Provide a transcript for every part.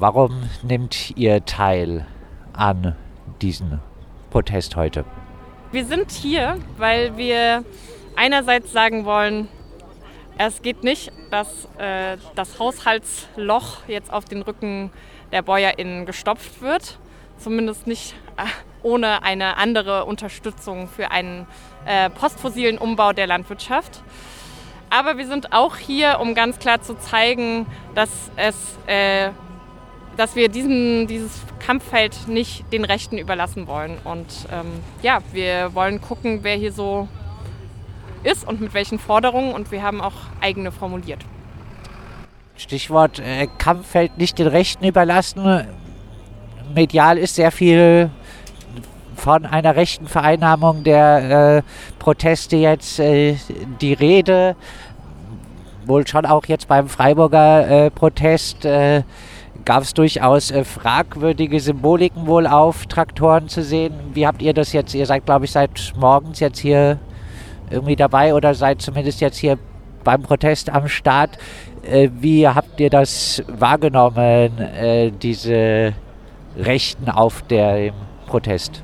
Warum nehmt ihr teil an diesem Protest heute? Wir sind hier, weil wir einerseits sagen wollen, es geht nicht, dass äh, das Haushaltsloch jetzt auf den Rücken der BäuerInnen gestopft wird. Zumindest nicht äh, ohne eine andere Unterstützung für einen äh, postfossilen Umbau der Landwirtschaft. Aber wir sind auch hier, um ganz klar zu zeigen, dass, es, äh, dass wir diesen, dieses Kampffeld nicht den Rechten überlassen wollen. Und ähm, ja, wir wollen gucken, wer hier so ist und mit welchen Forderungen. Und wir haben auch eigene formuliert. Stichwort äh, Kampffeld nicht den Rechten überlassen. Medial ist sehr viel von einer rechten Vereinnahmung der äh, Proteste jetzt äh, die Rede. Wohl schon auch jetzt beim Freiburger äh, Protest äh, gab es durchaus äh, fragwürdige Symboliken wohl auf Traktoren zu sehen. Wie habt ihr das jetzt? Ihr seid, glaube ich, seit morgens jetzt hier irgendwie dabei oder seid zumindest jetzt hier beim Protest am Start. Äh, wie habt ihr das wahrgenommen, diese Rechten auf dem Protest?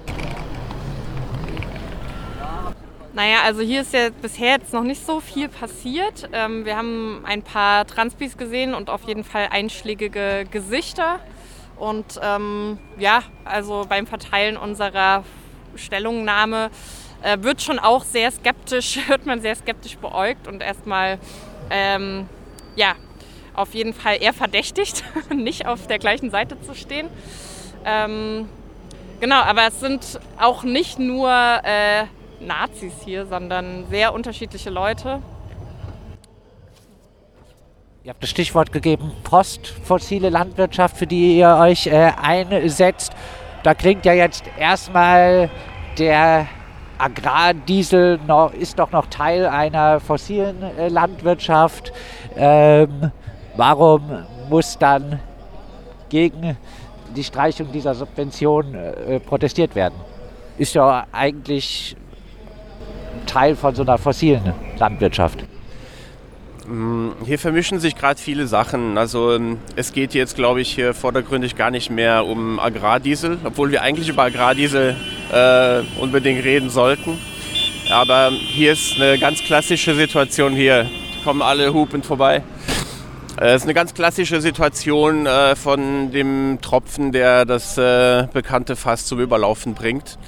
Naja, also hier ist ja bisher jetzt noch nicht so viel passiert. Ähm, wir haben ein paar Transpis gesehen und auf jeden Fall einschlägige Gesichter. Und ähm, ja, also beim Verteilen unserer Stellungnahme äh, wird schon auch sehr skeptisch, wird man sehr skeptisch beäugt und erstmal, ähm, ja, auf jeden Fall eher verdächtigt, nicht auf der gleichen Seite zu stehen. Ähm, genau, aber es sind auch nicht nur äh, Nazis hier, sondern sehr unterschiedliche Leute. Ihr habt das Stichwort gegeben, postfossile Landwirtschaft, für die ihr euch äh, einsetzt. Da klingt ja jetzt erstmal der Agrardiesel noch, ist doch noch Teil einer fossilen äh, Landwirtschaft. Ähm, warum muss dann gegen die Streichung dieser Subvention äh, protestiert werden? Ist ja eigentlich Teil von so einer fossilen Landwirtschaft? Hier vermischen sich gerade viele Sachen. Also ähm, es geht jetzt, glaube ich, hier vordergründig gar nicht mehr um Agrardiesel, obwohl wir eigentlich über Agrardiesel äh, unbedingt reden sollten. Aber hier ist eine ganz klassische Situation hier. Kommen alle hupend vorbei. Äh, es ist eine ganz klassische Situation äh, von dem Tropfen, der das äh, bekannte Fass zum Überlaufen bringt.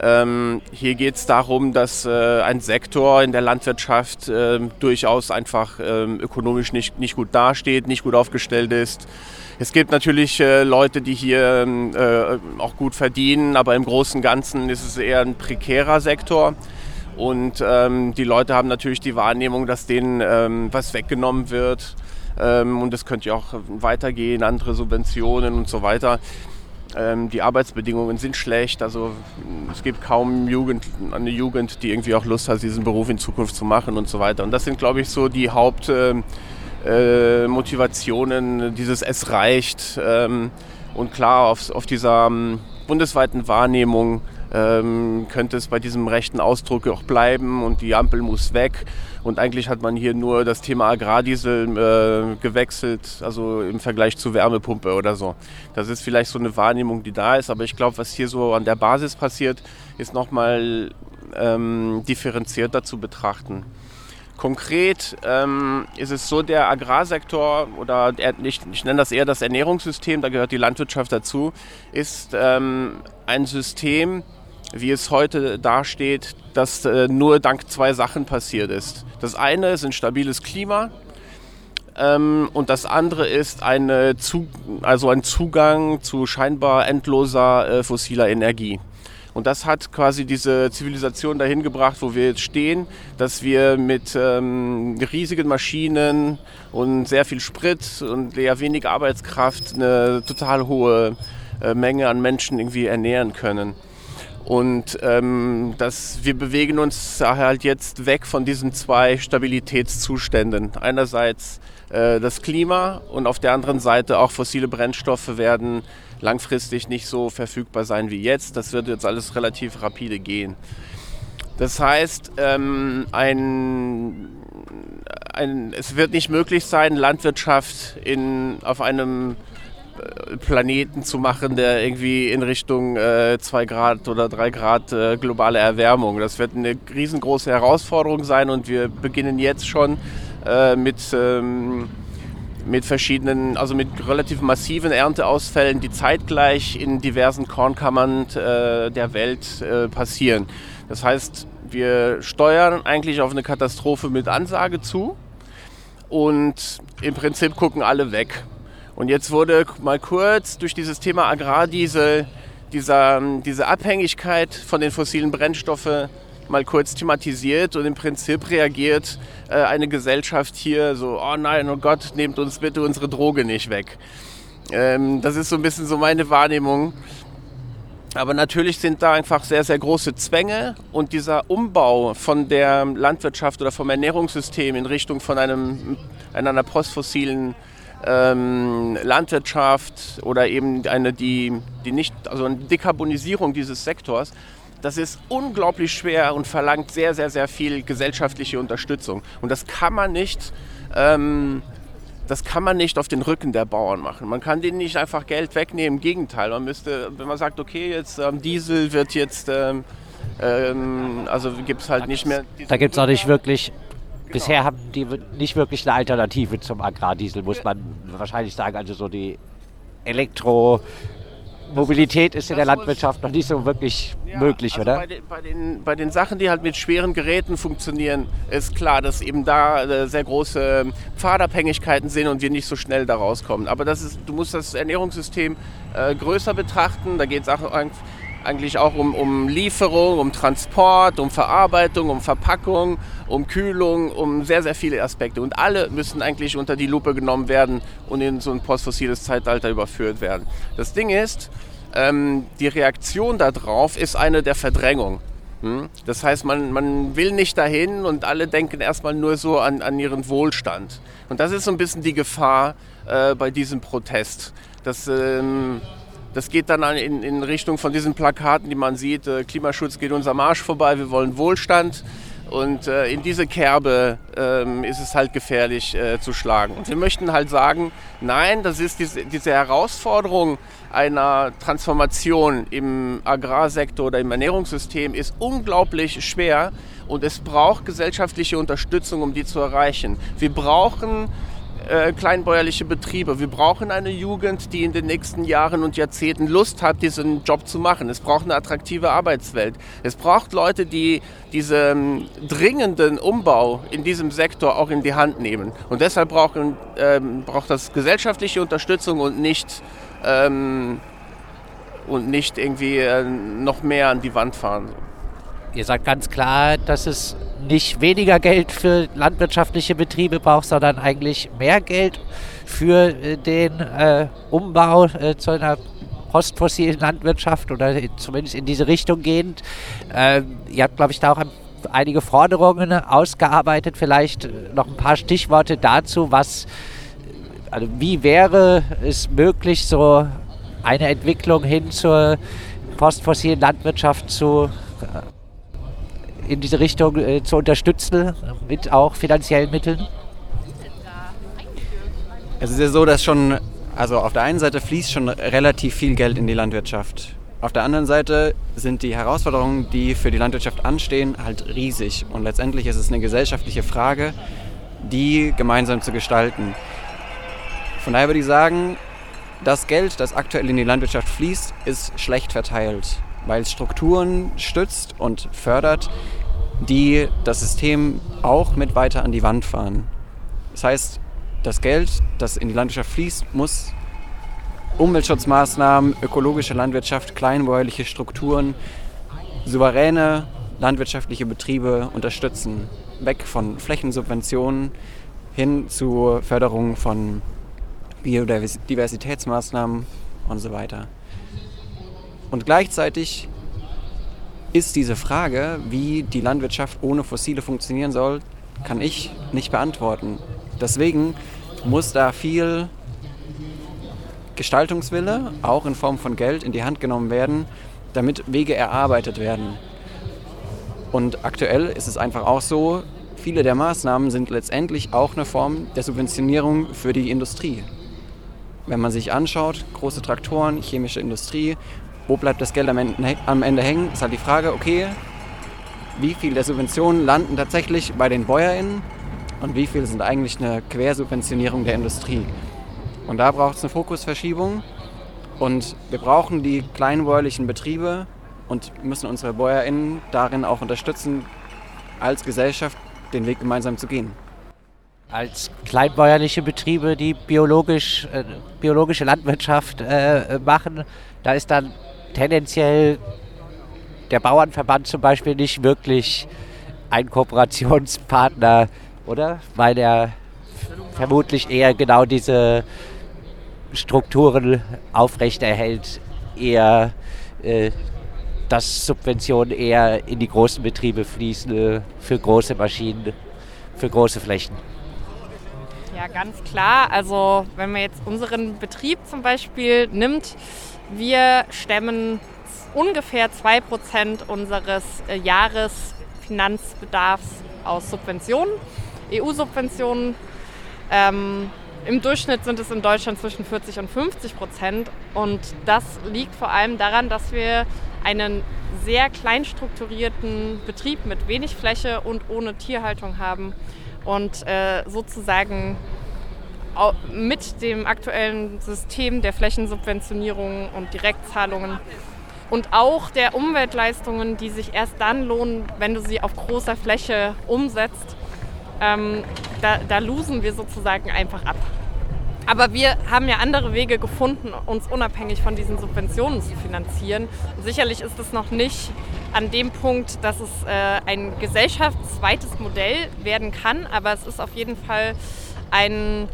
Ähm, hier geht es darum, dass äh, ein Sektor in der Landwirtschaft äh, durchaus einfach äh, ökonomisch nicht, nicht gut dasteht, nicht gut aufgestellt ist. Es gibt natürlich äh, Leute, die hier ähm, äh, auch gut verdienen, aber im Großen und Ganzen ist es eher ein prekärer Sektor. Und ähm, die Leute haben natürlich die Wahrnehmung, dass denen ähm, was weggenommen wird. Ähm, und das könnte ja auch weitergehen, andere Subventionen und so weiter. Ähm, die Arbeitsbedingungen sind schlecht. Also es gibt kaum Jugend, eine Jugend, die irgendwie auch Lust hat, diesen Beruf in Zukunft zu machen und so weiter. Und das sind, glaube ich, so die Hauptmotivationen, äh, dieses Es reicht. Ähm, und klar, auf, auf dieser ähm, bundesweiten Wahrnehmung ähm, könnte es bei diesem rechten Ausdruck auch bleiben und die Ampel muss weg. Und eigentlich hat man hier nur das Thema Agrardiesel äh, gewechselt, also im Vergleich zu Wärmepumpe oder so. Das ist vielleicht so eine Wahrnehmung, die da ist, aber ich glaube, was hier so an der Basis passiert, ist nochmal ähm, differenzierter zu betrachten. Konkret ähm, ist es so, der Agrarsektor oder ich, ich nenne das eher das Ernährungssystem, da gehört die Landwirtschaft dazu, ist ähm, ein System, wie es heute dasteht, das äh, nur dank zwei Sachen passiert ist. Das eine ist ein stabiles Klima ähm, und das andere ist eine zu, also ein Zugang zu scheinbar endloser äh, fossiler Energie. Und das hat quasi diese Zivilisation dahin gebracht, wo wir jetzt stehen, dass wir mit ähm, riesigen Maschinen und sehr viel Sprit und eher wenig Arbeitskraft eine total hohe äh, Menge an Menschen irgendwie ernähren können. Und ähm, das, wir bewegen uns halt jetzt weg von diesen zwei Stabilitätszuständen. Einerseits äh, das Klima und auf der anderen Seite auch fossile Brennstoffe werden langfristig nicht so verfügbar sein wie jetzt. Das wird jetzt alles relativ rapide gehen. Das heißt, ähm, ein, ein, es wird nicht möglich sein, Landwirtschaft in, auf einem Planeten zu machen, der irgendwie in Richtung 2 äh, Grad oder 3 Grad äh, globale Erwärmung. Das wird eine riesengroße Herausforderung sein und wir beginnen jetzt schon äh, mit, ähm, mit verschiedenen, also mit relativ massiven Ernteausfällen, die zeitgleich in diversen Kornkammern äh, der Welt äh, passieren. Das heißt, wir steuern eigentlich auf eine Katastrophe mit Ansage zu und im Prinzip gucken alle weg. Und jetzt wurde mal kurz durch dieses Thema Agrardiesel dieser, diese Abhängigkeit von den fossilen Brennstoffen mal kurz thematisiert und im Prinzip reagiert äh, eine Gesellschaft hier so, oh nein, oh Gott, nehmt uns bitte unsere Droge nicht weg. Ähm, das ist so ein bisschen so meine Wahrnehmung. Aber natürlich sind da einfach sehr, sehr große Zwänge und dieser Umbau von der Landwirtschaft oder vom Ernährungssystem in Richtung von einem, einer postfossilen ähm, Landwirtschaft oder eben eine, die, die nicht, also eine Dekarbonisierung dieses Sektors, das ist unglaublich schwer und verlangt sehr, sehr, sehr viel gesellschaftliche Unterstützung. Und das kann man nicht ähm, das kann man nicht auf den Rücken der Bauern machen. Man kann denen nicht einfach Geld wegnehmen. Im Gegenteil, man müsste, wenn man sagt, okay, jetzt ähm, Diesel wird jetzt, ähm, ähm, also gibt es halt nicht mehr. Da gibt es auch nicht wirklich. Genau. Bisher haben die nicht wirklich eine Alternative zum Agrardiesel, muss man wahrscheinlich sagen. Also so die Elektro, Mobilität ist in der Landwirtschaft noch nicht so wirklich ja, möglich, also oder? Bei den, bei, den, bei den, Sachen, die halt mit schweren Geräten funktionieren, ist klar, dass eben da äh, sehr große Pfadabhängigkeiten sind und wir nicht so schnell da rauskommen. Aber das ist, du musst das Ernährungssystem äh, größer betrachten. Da geht es auch eigentlich auch um, um Lieferung, um Transport, um Verarbeitung, um Verpackung, um Kühlung, um sehr, sehr viele Aspekte. Und alle müssen eigentlich unter die Lupe genommen werden und in so ein postfossiles Zeitalter überführt werden. Das Ding ist, ähm, die Reaktion darauf ist eine der Verdrängung. Hm? Das heißt, man, man will nicht dahin und alle denken erstmal nur so an, an ihren Wohlstand. Und das ist so ein bisschen die Gefahr äh, bei diesem Protest. Dass, ähm, das geht dann in, in Richtung von diesen Plakaten, die man sieht, äh, Klimaschutz geht unser Marsch vorbei, wir wollen Wohlstand. Und äh, in diese Kerbe ähm, ist es halt gefährlich äh, zu schlagen. Und wir möchten halt sagen, nein, das ist diese, diese Herausforderung einer Transformation im Agrarsektor oder im Ernährungssystem ist unglaublich schwer und es braucht gesellschaftliche Unterstützung, um die zu erreichen. Wir brauchen äh, kleinbäuerliche Betriebe. Wir brauchen eine Jugend, die in den nächsten Jahren und Jahrzehnten Lust hat, diesen Job zu machen. Es braucht eine attraktive Arbeitswelt. Es braucht Leute, die diesen dringenden Umbau in diesem Sektor auch in die Hand nehmen. Und deshalb brauchen, ähm, braucht das gesellschaftliche Unterstützung und nicht, ähm, und nicht irgendwie äh, noch mehr an die Wand fahren. Ihr sagt ganz klar, dass es nicht weniger Geld für landwirtschaftliche Betriebe braucht, sondern eigentlich mehr Geld für äh, den äh, Umbau äh, zu einer postfossilen Landwirtschaft oder zumindest in diese Richtung gehend. Ähm, ihr habt, glaube ich, da auch einige Forderungen ausgearbeitet. Vielleicht noch ein paar Stichworte dazu, was, also wie wäre es möglich, so eine Entwicklung hin zur postfossilen Landwirtschaft zu äh, in diese Richtung äh, zu unterstützen, mit auch finanziellen Mitteln? Es ist ja so, dass schon, also auf der einen Seite fließt schon relativ viel Geld in die Landwirtschaft. Auf der anderen Seite sind die Herausforderungen, die für die Landwirtschaft anstehen, halt riesig. Und letztendlich ist es eine gesellschaftliche Frage, die gemeinsam zu gestalten. Von daher würde ich sagen, das Geld, das aktuell in die Landwirtschaft fließt, ist schlecht verteilt weil es Strukturen stützt und fördert, die das System auch mit weiter an die Wand fahren. Das heißt, das Geld, das in die Landwirtschaft fließt, muss Umweltschutzmaßnahmen, ökologische Landwirtschaft, kleinbäuerliche Strukturen, souveräne landwirtschaftliche Betriebe unterstützen. Weg von Flächensubventionen hin zu Förderung von Biodiversitätsmaßnahmen und so weiter. Und gleichzeitig ist diese Frage, wie die Landwirtschaft ohne Fossile funktionieren soll, kann ich nicht beantworten. Deswegen muss da viel Gestaltungswille, auch in Form von Geld, in die Hand genommen werden, damit Wege erarbeitet werden. Und aktuell ist es einfach auch so, viele der Maßnahmen sind letztendlich auch eine Form der Subventionierung für die Industrie. wenn man sich anschaut, große Traktoren, chemische Industrie, wo bleibt das Geld am Ende, am Ende hängen, ist halt die Frage, okay, wie viel der Subventionen landen tatsächlich bei den BäuerInnen und wie viel sind eigentlich eine Quersubventionierung der Industrie. Und da braucht es eine Fokusverschiebung und wir brauchen die kleinbäuerlichen Betriebe und müssen unsere BäuerInnen darin auch unterstützen, als Gesellschaft den Weg gemeinsam zu gehen. Als kleinbäuerliche Betriebe, die biologisch, äh, biologische Landwirtschaft äh, machen, da ist dann tendenziell der Bauernverband zum Beispiel nicht wirklich ein Kooperationspartner, oder? Weil er vermutlich eher genau diese Strukturen aufrechterhält, eher äh, dass Subventionen eher in die großen Betriebe fließen für große Maschinen, für große Flächen. Ja, ganz klar. Also wenn man jetzt unseren Betrieb zum Beispiel nimmt, wir stemmen ungefähr 2% unseres äh, Jahresfinanzbedarfs aus Subventionen, EU-Subventionen. Ähm, Im Durchschnitt sind es in Deutschland zwischen 40 und 50 Prozent. Und das liegt vor allem daran, dass wir einen sehr klein strukturierten Betrieb mit wenig Fläche und ohne Tierhaltung haben und äh, sozusagen mit dem aktuellen System der Flächensubventionierung und Direktzahlungen und auch der Umweltleistungen, die sich erst dann lohnen, wenn du sie auf großer Fläche umsetzt, ähm, da, da losen wir sozusagen einfach ab. Aber wir haben ja andere Wege gefunden, uns unabhängig von diesen Subventionen zu finanzieren. Und sicherlich ist es noch nicht an dem Punkt, dass es äh, ein gesellschaftsweites Modell werden kann, aber es ist auf jeden Fall ein,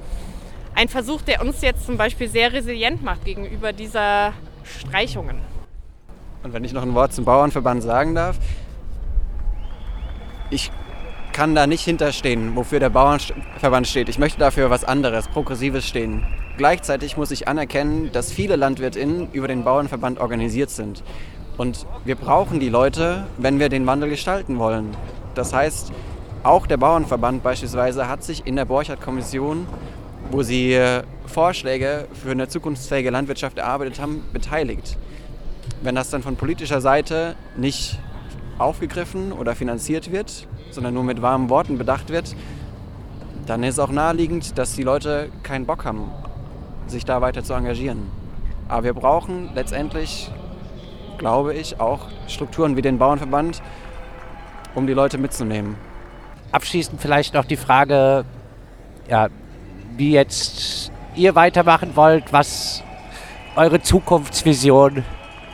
ein Versuch, der uns jetzt zum Beispiel sehr resilient macht gegenüber dieser Streichungen. Und wenn ich noch ein Wort zum Bauernverband sagen darf, ich kann da nicht hinterstehen, wofür der Bauernverband steht. Ich möchte dafür was anderes, Progressives stehen. Gleichzeitig muss ich anerkennen, dass viele LandwirtInnen über den Bauernverband organisiert sind. Und wir brauchen die Leute, wenn wir den Wandel gestalten wollen. Das heißt, auch der Bauernverband beispielsweise hat sich in der Borchardt-Kommission, wo sie Vorschläge für eine zukunftsfähige Landwirtschaft erarbeitet haben, beteiligt. Wenn das dann von politischer Seite nicht aufgegriffen oder finanziert wird, sondern nur mit warmen Worten bedacht wird, dann ist auch naheliegend, dass die Leute keinen Bock haben, sich da weiter zu engagieren. Aber wir brauchen letztendlich, glaube ich, auch Strukturen wie den Bauernverband, um die Leute mitzunehmen. Abschließend vielleicht noch die Frage, ja, wie jetzt ihr weitermachen wollt, was eure Zukunftsvision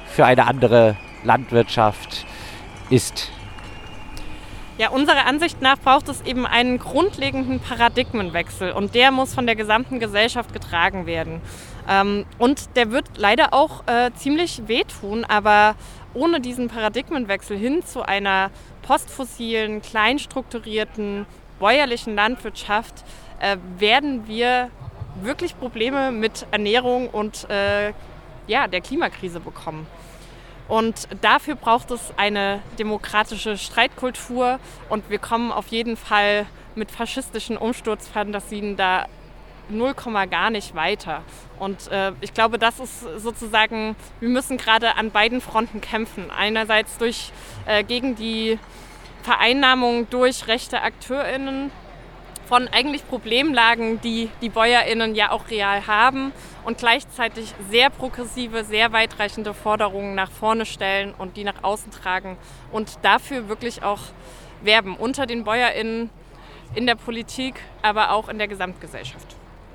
für eine andere Landwirtschaft ist. Ja, unserer Ansicht nach braucht es eben einen grundlegenden Paradigmenwechsel und der muss von der gesamten Gesellschaft getragen werden. Ähm, und der wird leider auch äh, ziemlich wehtun, aber ohne diesen Paradigmenwechsel hin zu einer postfossilen, kleinstrukturierten, bäuerlichen Landwirtschaft äh, werden wir wirklich Probleme mit Ernährung und äh, ja, der Klimakrise bekommen. Und dafür braucht es eine demokratische Streitkultur und wir kommen auf jeden Fall mit faschistischen Umsturzfantasien da 0, gar nicht weiter. Und äh, ich glaube, das ist sozusagen, wir müssen gerade an beiden Fronten kämpfen. Einerseits durch, äh, gegen die Vereinnahmung durch rechte AkteurInnen von eigentlich Problemlagen, die die BäuerInnen ja auch real haben und gleichzeitig sehr progressive, sehr weitreichende Forderungen nach vorne stellen und die nach außen tragen und dafür wirklich auch werben unter den BäuerInnen, in der Politik, aber auch in der Gesamtgesellschaft.